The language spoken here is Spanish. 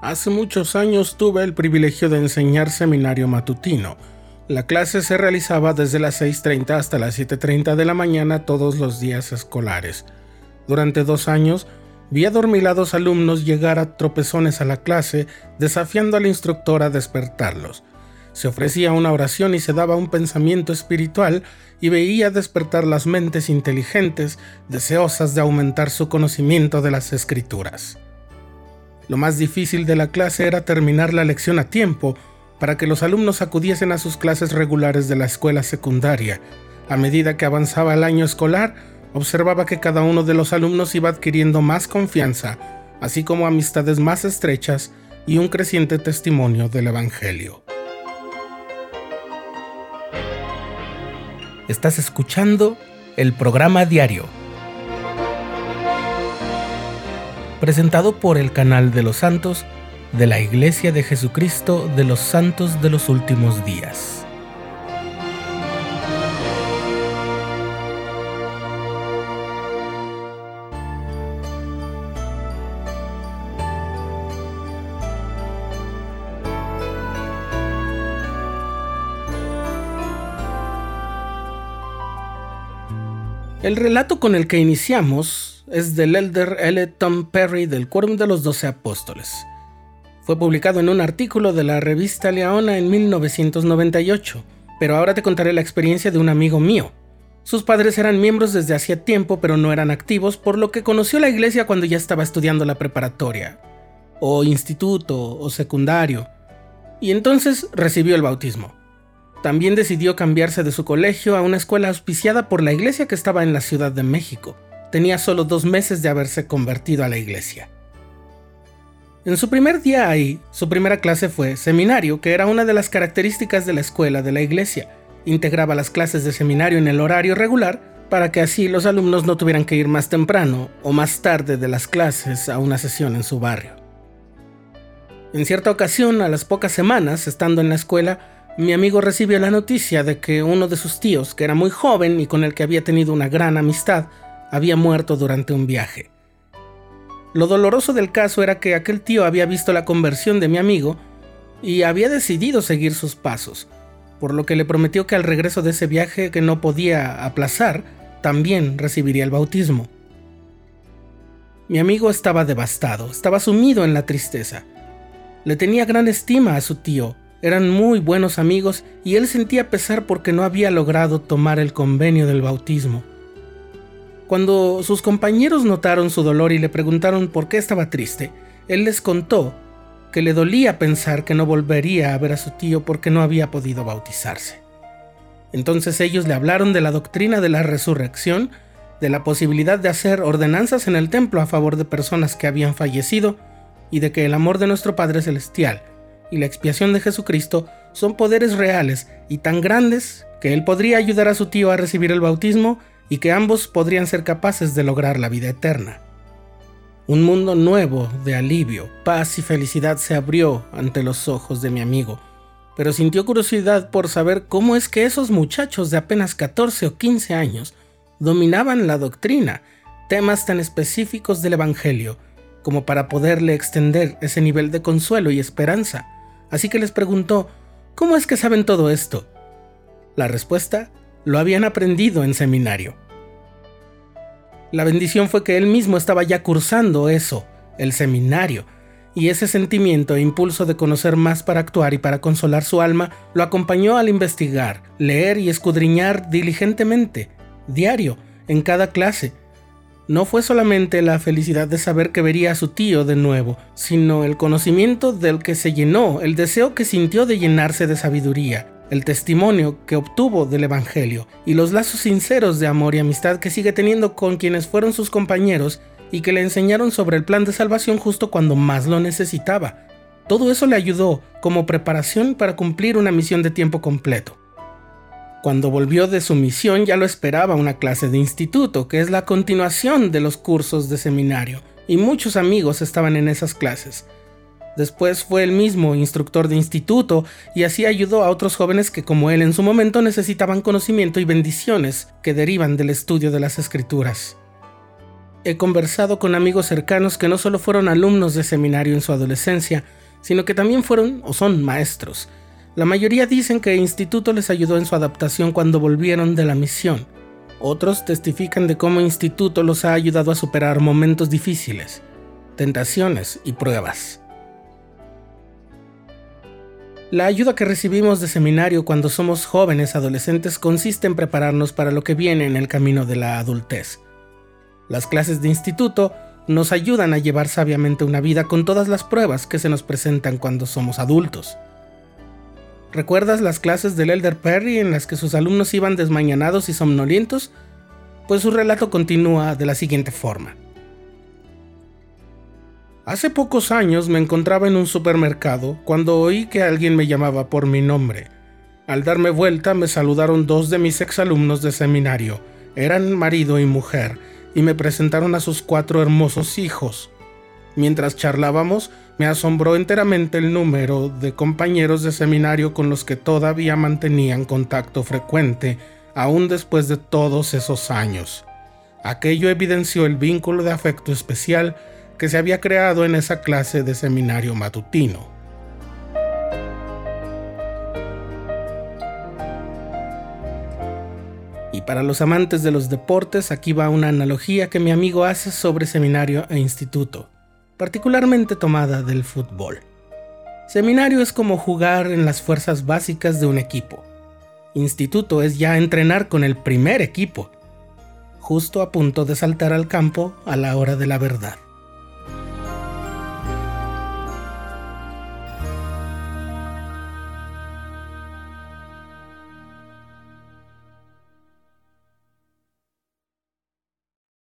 Hace muchos años tuve el privilegio de enseñar seminario matutino. La clase se realizaba desde las 6.30 hasta las 7.30 de la mañana todos los días escolares. Durante dos años vi a dormilados alumnos llegar a tropezones a la clase, desafiando al instructor a despertarlos. Se ofrecía una oración y se daba un pensamiento espiritual y veía despertar las mentes inteligentes, deseosas de aumentar su conocimiento de las escrituras. Lo más difícil de la clase era terminar la lección a tiempo para que los alumnos acudiesen a sus clases regulares de la escuela secundaria. A medida que avanzaba el año escolar, observaba que cada uno de los alumnos iba adquiriendo más confianza, así como amistades más estrechas y un creciente testimonio del Evangelio. Estás escuchando el programa diario presentado por el canal de los santos de la Iglesia de Jesucristo de los Santos de los Últimos Días. El relato con el que iniciamos es del elder L. Tom Perry del Quórum de los Doce Apóstoles. Fue publicado en un artículo de la revista Leona en 1998, pero ahora te contaré la experiencia de un amigo mío. Sus padres eran miembros desde hacía tiempo, pero no eran activos, por lo que conoció la iglesia cuando ya estaba estudiando la preparatoria, o instituto, o secundario, y entonces recibió el bautismo. También decidió cambiarse de su colegio a una escuela auspiciada por la iglesia que estaba en la Ciudad de México tenía solo dos meses de haberse convertido a la iglesia. En su primer día ahí, su primera clase fue seminario, que era una de las características de la escuela de la iglesia. Integraba las clases de seminario en el horario regular para que así los alumnos no tuvieran que ir más temprano o más tarde de las clases a una sesión en su barrio. En cierta ocasión, a las pocas semanas, estando en la escuela, mi amigo recibió la noticia de que uno de sus tíos, que era muy joven y con el que había tenido una gran amistad, había muerto durante un viaje. Lo doloroso del caso era que aquel tío había visto la conversión de mi amigo y había decidido seguir sus pasos, por lo que le prometió que al regreso de ese viaje que no podía aplazar, también recibiría el bautismo. Mi amigo estaba devastado, estaba sumido en la tristeza. Le tenía gran estima a su tío, eran muy buenos amigos y él sentía pesar porque no había logrado tomar el convenio del bautismo. Cuando sus compañeros notaron su dolor y le preguntaron por qué estaba triste, él les contó que le dolía pensar que no volvería a ver a su tío porque no había podido bautizarse. Entonces ellos le hablaron de la doctrina de la resurrección, de la posibilidad de hacer ordenanzas en el templo a favor de personas que habían fallecido y de que el amor de nuestro Padre Celestial y la expiación de Jesucristo son poderes reales y tan grandes que él podría ayudar a su tío a recibir el bautismo y que ambos podrían ser capaces de lograr la vida eterna. Un mundo nuevo de alivio, paz y felicidad se abrió ante los ojos de mi amigo, pero sintió curiosidad por saber cómo es que esos muchachos de apenas 14 o 15 años dominaban la doctrina, temas tan específicos del Evangelio, como para poderle extender ese nivel de consuelo y esperanza. Así que les preguntó, ¿cómo es que saben todo esto? La respuesta lo habían aprendido en seminario. La bendición fue que él mismo estaba ya cursando eso, el seminario, y ese sentimiento e impulso de conocer más para actuar y para consolar su alma lo acompañó al investigar, leer y escudriñar diligentemente, diario, en cada clase. No fue solamente la felicidad de saber que vería a su tío de nuevo, sino el conocimiento del que se llenó, el deseo que sintió de llenarse de sabiduría, el testimonio que obtuvo del Evangelio y los lazos sinceros de amor y amistad que sigue teniendo con quienes fueron sus compañeros y que le enseñaron sobre el plan de salvación justo cuando más lo necesitaba. Todo eso le ayudó como preparación para cumplir una misión de tiempo completo. Cuando volvió de su misión ya lo esperaba una clase de instituto, que es la continuación de los cursos de seminario, y muchos amigos estaban en esas clases. Después fue el mismo instructor de instituto y así ayudó a otros jóvenes que como él en su momento necesitaban conocimiento y bendiciones que derivan del estudio de las escrituras. He conversado con amigos cercanos que no solo fueron alumnos de seminario en su adolescencia, sino que también fueron o son maestros. La mayoría dicen que el instituto les ayudó en su adaptación cuando volvieron de la misión. Otros testifican de cómo instituto los ha ayudado a superar momentos difíciles, tentaciones y pruebas. La ayuda que recibimos de seminario cuando somos jóvenes adolescentes consiste en prepararnos para lo que viene en el camino de la adultez. Las clases de instituto nos ayudan a llevar sabiamente una vida con todas las pruebas que se nos presentan cuando somos adultos. ¿Recuerdas las clases del Elder Perry en las que sus alumnos iban desmañanados y somnolientos? Pues su relato continúa de la siguiente forma. Hace pocos años me encontraba en un supermercado cuando oí que alguien me llamaba por mi nombre. Al darme vuelta me saludaron dos de mis exalumnos de seminario. Eran marido y mujer y me presentaron a sus cuatro hermosos hijos. Mientras charlábamos, me asombró enteramente el número de compañeros de seminario con los que todavía mantenían contacto frecuente, aún después de todos esos años. Aquello evidenció el vínculo de afecto especial que se había creado en esa clase de seminario matutino. Y para los amantes de los deportes, aquí va una analogía que mi amigo hace sobre seminario e instituto, particularmente tomada del fútbol. Seminario es como jugar en las fuerzas básicas de un equipo. Instituto es ya entrenar con el primer equipo, justo a punto de saltar al campo a la hora de la verdad.